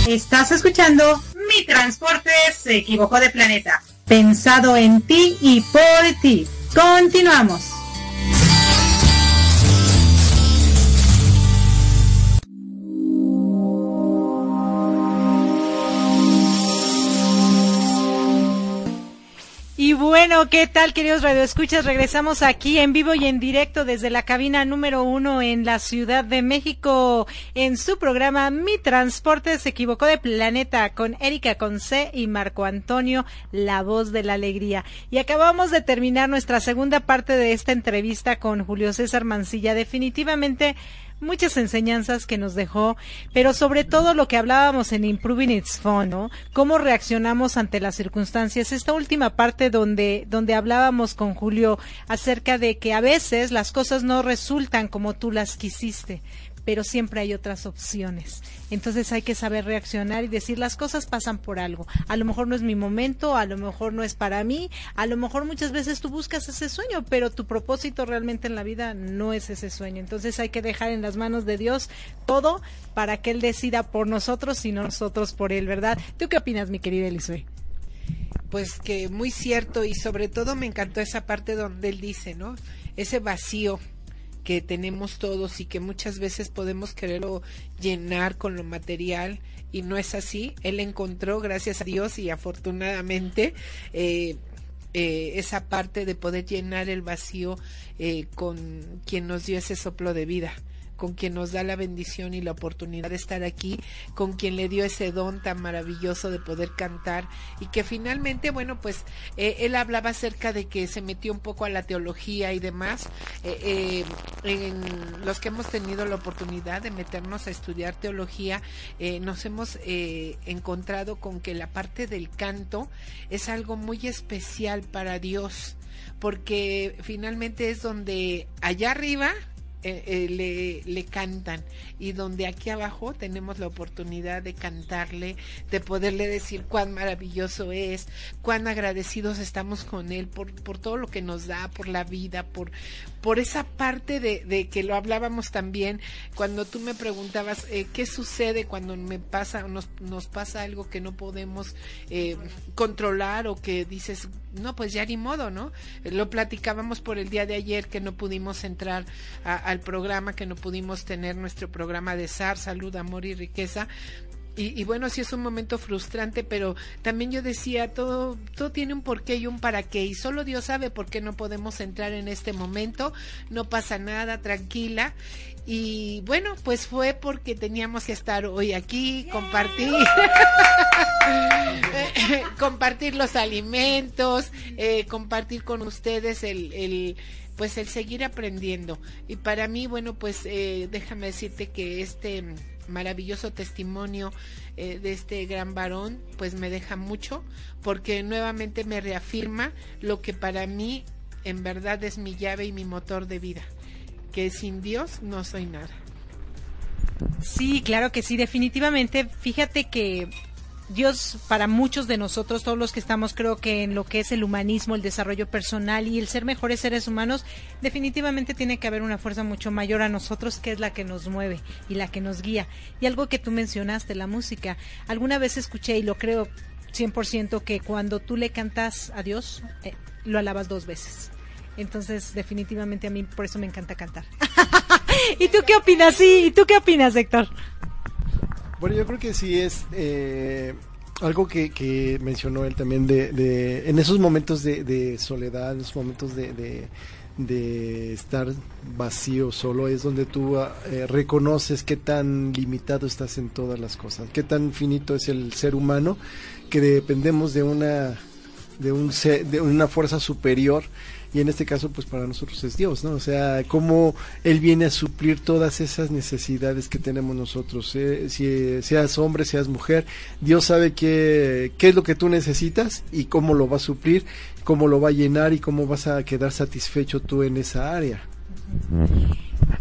Estás escuchando Mi Transporte se equivocó de planeta. Pensado en ti y por ti. Continuamos. Bueno, ¿qué tal, queridos radioescuchas? Regresamos aquí en vivo y en directo desde la cabina número uno en la Ciudad de México en su programa Mi Transporte se equivocó de planeta con Erika Conce y Marco Antonio, la voz de la alegría. Y acabamos de terminar nuestra segunda parte de esta entrevista con Julio César Mancilla. Definitivamente muchas enseñanzas que nos dejó, pero sobre todo lo que hablábamos en Improving Its Fun, ¿no? Cómo reaccionamos ante las circunstancias. Esta última parte donde, donde hablábamos con Julio acerca de que a veces las cosas no resultan como tú las quisiste pero siempre hay otras opciones. Entonces hay que saber reaccionar y decir las cosas pasan por algo. A lo mejor no es mi momento, a lo mejor no es para mí, a lo mejor muchas veces tú buscas ese sueño, pero tu propósito realmente en la vida no es ese sueño. Entonces hay que dejar en las manos de Dios todo para que Él decida por nosotros y no nosotros por Él, ¿verdad? ¿Tú qué opinas, mi querida Elisue?
Pues que muy cierto y sobre todo me encantó esa parte donde Él dice, ¿no? Ese vacío que tenemos todos y que muchas veces podemos quererlo llenar con lo material y no es así. Él encontró, gracias a Dios y afortunadamente, eh, eh, esa parte de poder llenar el vacío eh, con quien nos dio ese soplo de vida con quien nos da la bendición y la oportunidad de estar aquí, con quien le dio ese don tan maravilloso de poder cantar y que finalmente, bueno, pues eh, él hablaba acerca de que se metió un poco a la teología y demás. Eh, eh, en los que hemos tenido la oportunidad de meternos a estudiar teología, nos hemos encontrado con que la parte del canto es algo muy especial para Dios porque finalmente es donde allá arriba eh, eh, le, le, cantan. Y donde aquí abajo tenemos la oportunidad de cantarle, de poderle decir cuán maravilloso es, cuán agradecidos estamos con él por, por todo lo que nos da, por la vida, por, por esa parte de, de que lo hablábamos también cuando tú me preguntabas eh, qué sucede cuando me pasa, nos, nos pasa algo que no podemos controlar o que dices, no, pues ya ni modo, ¿no? Lo platicábamos por el día de ayer que no pudimos entrar al programa, que no pudimos tener nuestro programa de SAR, Salud, Amor y Riqueza. Y, bueno, sí es un momento frustrante, pero también yo decía, todo, todo tiene un porqué y un para qué, y solo Dios sabe por qué no podemos entrar en este momento, no pasa nada, tranquila. Y bueno, pues fue porque teníamos que estar hoy aquí, compartir, compartir los alimentos, eh, compartir con ustedes el, el pues el seguir aprendiendo. Y para mí, bueno, pues eh, déjame decirte que este maravilloso testimonio eh, de este gran varón, pues me deja mucho, porque nuevamente me reafirma lo que para mí en verdad es mi llave y mi motor de vida, que sin Dios no soy nada.
Sí, claro que sí, definitivamente. Fíjate que Dios para muchos de nosotros, todos los que estamos creo que en lo que es el humanismo, el desarrollo personal y el ser mejores seres humanos, definitivamente tiene que haber una fuerza mucho mayor a nosotros que es la que nos mueve y la que nos guía. Y algo que tú mencionaste, la música. Alguna vez escuché y lo creo 100% que cuando tú le cantas a Dios, eh, lo alabas dos veces. Entonces, definitivamente a mí por eso me encanta cantar. ¿Y tú qué opinas? Sí, ¿y tú qué opinas, Héctor?
Bueno, yo creo que sí es eh, algo que, mencionó él también de, en esos momentos de, soledad, en esos momentos de, estar vacío solo es donde tú ah, eh, reconoces qué tan limitado estás en todas las cosas, qué tan finito es el ser humano que dependemos de una de un de una fuerza superior y en este caso pues para nosotros es Dios, ¿no? O sea, cómo Él viene a suplir todas esas necesidades que tenemos nosotros, eh, si seas hombre, seas mujer, Dios sabe qué, qué es lo que tú necesitas y cómo lo va a suplir, cómo lo va a llenar y cómo vas a quedar satisfecho tú en esa área.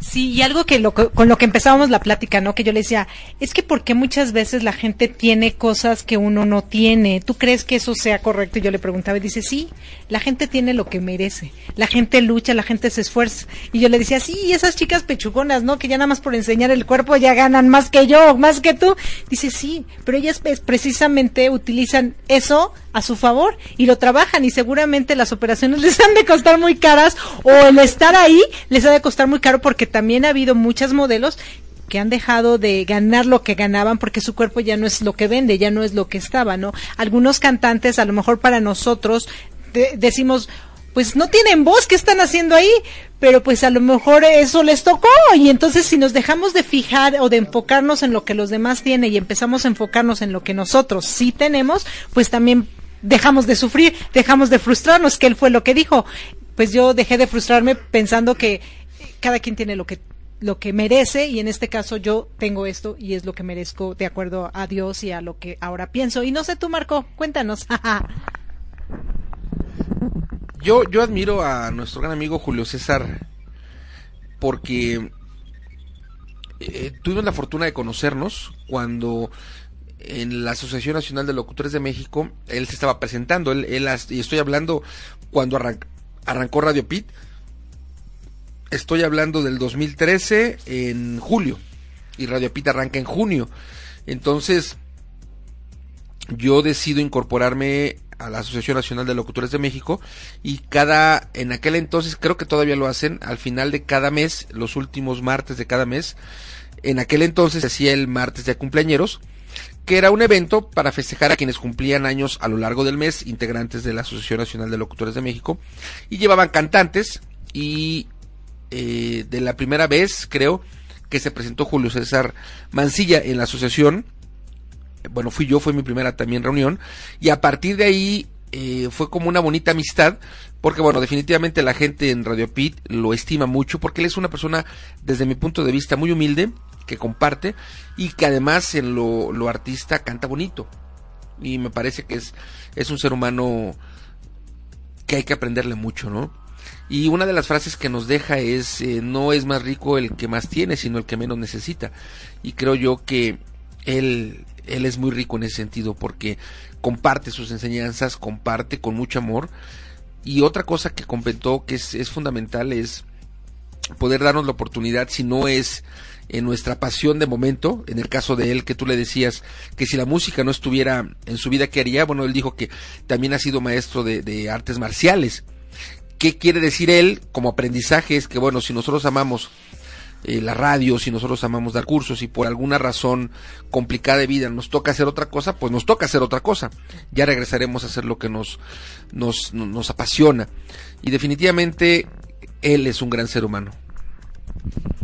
Sí, y algo que con lo que empezábamos la plática, ¿no? Que yo le decía, es que porque muchas veces la gente tiene cosas que uno no tiene. ¿Tú crees que eso sea correcto? Y yo le preguntaba y dice, sí, la gente tiene lo que merece. La gente lucha, la gente se esfuerza. Y yo le decía, sí, y esas chicas pechugonas, ¿no? Que ya nada más por enseñar el cuerpo ya ganan más que yo, más que tú. Dice, sí, pero ellas precisamente utilizan eso a su favor y lo trabajan y seguramente las operaciones les han de costar muy caras o el estar ahí les ha de costar muy caro porque también ha habido muchas modelos que han dejado de ganar lo que ganaban porque su cuerpo ya no es lo que vende, ya no es lo que estaba, ¿no? Algunos cantantes, a lo mejor para nosotros, decimos, pues no tienen voz, ¿qué están haciendo ahí? Pero pues a lo mejor eso les tocó y entonces si nos dejamos de fijar o de enfocarnos en lo que los demás tienen y empezamos a enfocarnos en lo que nosotros sí tenemos, pues también dejamos de sufrir, dejamos de frustrarnos, que él fue lo que dijo. Pues yo dejé de frustrarme pensando que cada quien tiene lo que lo que merece y en este caso yo tengo esto y es lo que merezco de acuerdo a Dios y a lo que ahora pienso. Y no sé tú, Marco, cuéntanos.
Yo, yo admiro a nuestro gran amigo Julio César porque eh, tuvimos la fortuna de conocernos cuando en la Asociación Nacional de Locutores de México él se estaba presentando. Él, y estoy hablando cuando arrancó Radio Pit. Estoy hablando del 2013 en julio y Radio Pit arranca en junio. Entonces yo decido incorporarme a la Asociación Nacional de Locutores de México y cada en aquel entonces creo que todavía lo hacen al final de cada mes los últimos martes de cada mes en aquel entonces se hacía el martes de cumpleañeros que era un evento para festejar a quienes cumplían años a lo largo del mes integrantes de la Asociación Nacional de Locutores de México y llevaban cantantes y eh, de la primera vez creo que se presentó Julio César Mancilla en la asociación bueno, fui yo, fue mi primera también reunión, y a partir de ahí eh, fue como una bonita amistad, porque bueno, definitivamente la gente en Radio Pit lo estima mucho, porque él es una persona, desde mi punto de vista, muy humilde, que comparte, y que además en lo, lo artista canta bonito. Y me parece que es, es un ser humano que hay que aprenderle mucho, ¿no? Y una de las frases que nos deja es, eh, no es más rico el que más tiene, sino el que menos necesita. Y creo yo que él él es muy rico en ese sentido porque comparte sus enseñanzas, comparte con mucho amor. Y otra cosa que comentó que es, es fundamental es poder darnos la oportunidad, si no es en nuestra pasión de momento, en el caso de él que tú le decías que si la música no estuviera en su vida, ¿qué haría? Bueno, él dijo que también ha sido maestro de, de artes marciales. ¿Qué quiere decir él como aprendizaje? Es que, bueno, si nosotros amamos eh, la radio, si nosotros amamos dar cursos y por alguna razón complicada de vida nos toca hacer otra cosa, pues nos toca hacer otra cosa. Ya regresaremos a hacer lo que nos, nos, nos apasiona. Y definitivamente él es un gran ser humano.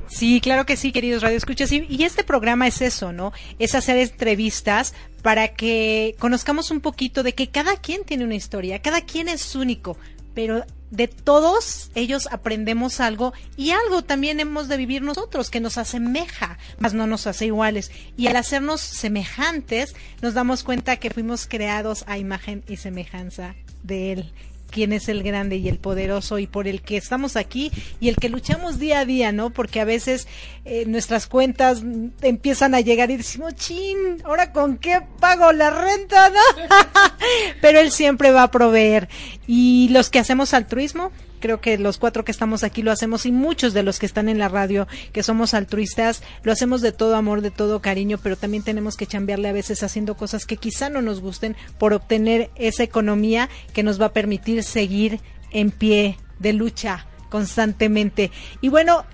Sí, claro que sí, queridos radioescuchas. Y, y este programa es eso, ¿no? Es hacer entrevistas para que conozcamos un poquito de que cada quien tiene una historia, cada quien es único, pero de todos ellos aprendemos algo y algo también hemos de vivir nosotros que nos asemeja, más no nos hace iguales. Y al hacernos semejantes, nos damos cuenta que fuimos creados a imagen y semejanza de Él quién es el grande y el poderoso y por el que estamos aquí y el que luchamos día a día, ¿no? Porque a veces eh, nuestras cuentas empiezan a llegar y decimos, chin, ahora con qué pago la renta, ¿no? Pero él siempre va a proveer. Y los que hacemos altruismo, creo que los cuatro que estamos aquí lo hacemos y muchos de los que están en la radio que somos altruistas lo hacemos de todo amor, de todo cariño, pero también tenemos que chambearle a veces haciendo cosas que quizá no nos gusten por obtener esa economía que nos va a permitir seguir en pie de lucha constantemente. Y bueno,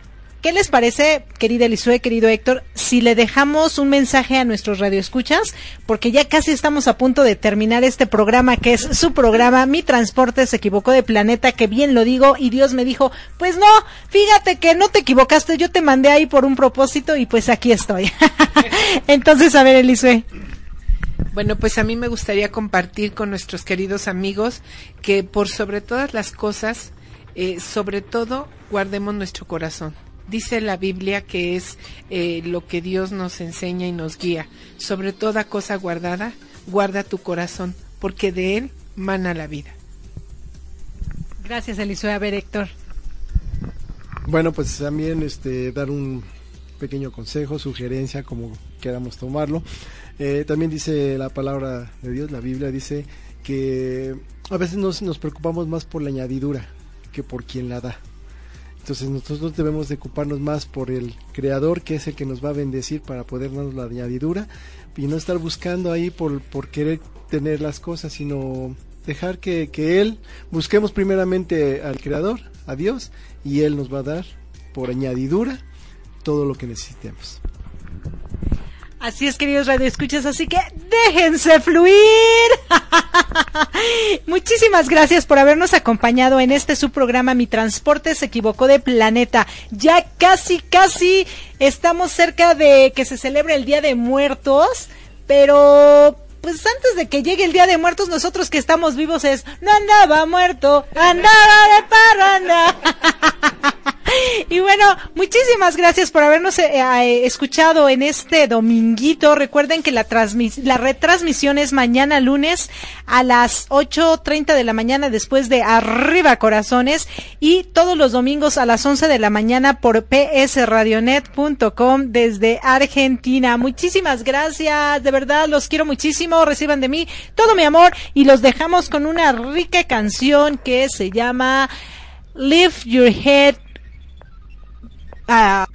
¿Qué les parece, querida Elisue, querido Héctor, si le dejamos un mensaje a nuestros radioescuchas? Porque ya casi estamos a punto de terminar este programa, que es su programa, Mi Transporte se equivocó de planeta, que bien lo digo, y Dios me dijo, pues no, fíjate que no te equivocaste, yo te mandé ahí por un propósito y pues aquí estoy. Entonces, a ver, Elisue.
Bueno, pues a mí me gustaría compartir con nuestros queridos amigos que por sobre todas las cosas, eh, sobre todo, guardemos nuestro corazón dice la Biblia que es eh, lo que Dios nos enseña y nos guía. Sobre toda cosa guardada, guarda tu corazón, porque de él mana la vida.
Gracias, Eliseo. A ver, Héctor.
Bueno, pues también este, dar un pequeño consejo, sugerencia, como queramos tomarlo. Eh, también dice la palabra de Dios, la Biblia dice que a veces nos, nos preocupamos más por la añadidura que por quien la da. Entonces nosotros debemos de ocuparnos más por el creador que es el que nos va a bendecir para poder darnos la añadidura y no estar buscando ahí por, querer tener las cosas, sino dejar que Él, busquemos primeramente al creador, a Dios, y Él nos va a dar por añadidura todo lo que necesitemos.
Así es, queridos radioescuchas, así que déjense fluir. Muchísimas gracias por habernos acompañado en este su programa Mi Transporte se equivocó de planeta. Ya casi, casi estamos cerca de que se celebre el Día de Muertos, pero pues antes de que llegue el Día de Muertos, nosotros que estamos vivos es, no andaba muerto, andaba de parranda. y bueno, muchísimas gracias por habernos eh, eh, escuchado en este dominguito. Recuerden que la, la retransmisión es mañana lunes a las 8.30 de la mañana después de Arriba Corazones y todos los domingos a las 11 de la mañana por psradionet.com desde Argentina. Muchísimas gracias, de verdad los quiero muchísimo. Reciban de mí todo mi amor y los dejamos con una rica canción que se llama Lift Your Head Ah.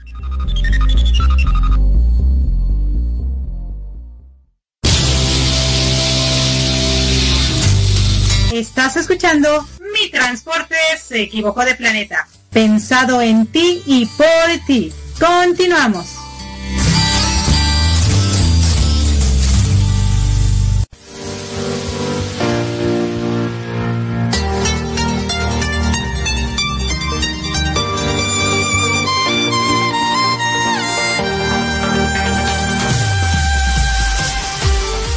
Estás escuchando Mi Transporte se equivocó de planeta. Pensado en ti y por ti. Continuamos.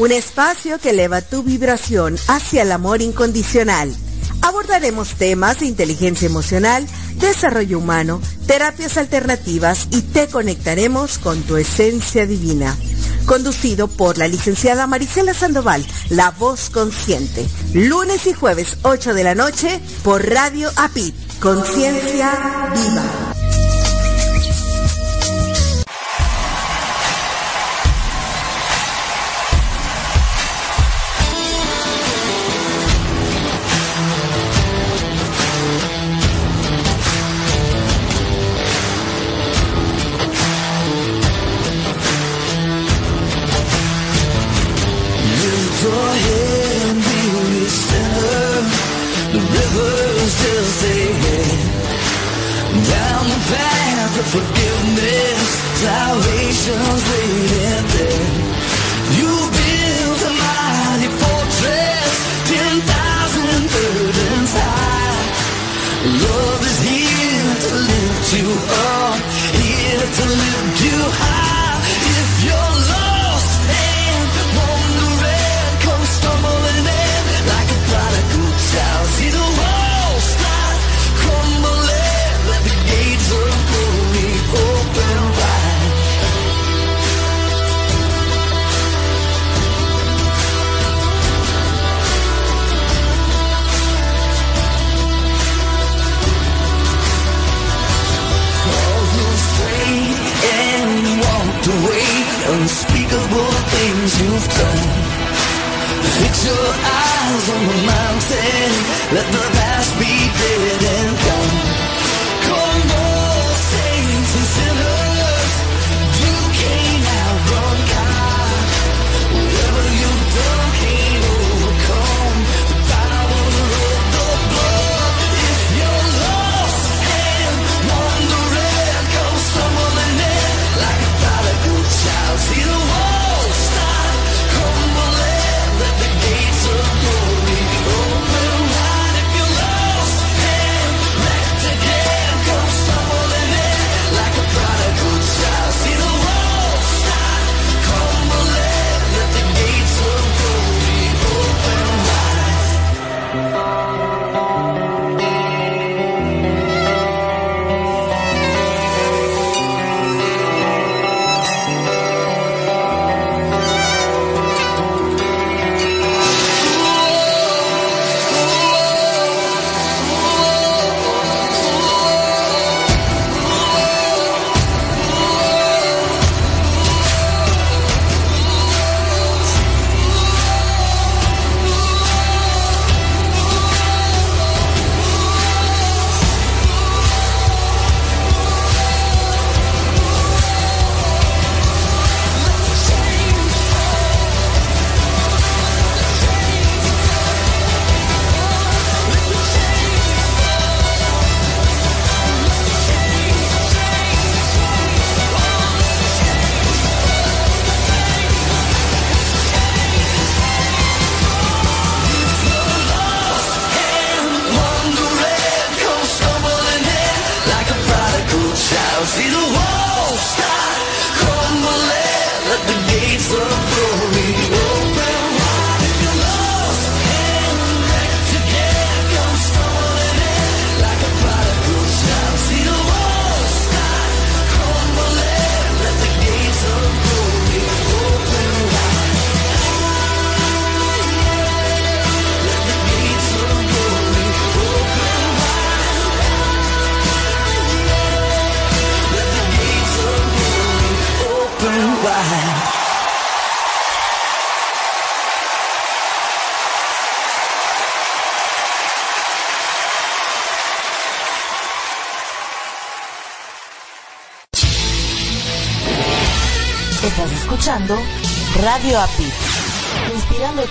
Un espacio que eleva tu vibración hacia el amor incondicional. Abordaremos temas de inteligencia emocional, desarrollo humano, terapias alternativas y te conectaremos con tu esencia divina. Conducido por la licenciada Marisela Sandoval, La Voz Consciente. Lunes y jueves 8 de la noche por Radio APIT. Conciencia Viva.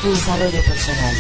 Tu desarrollo personal.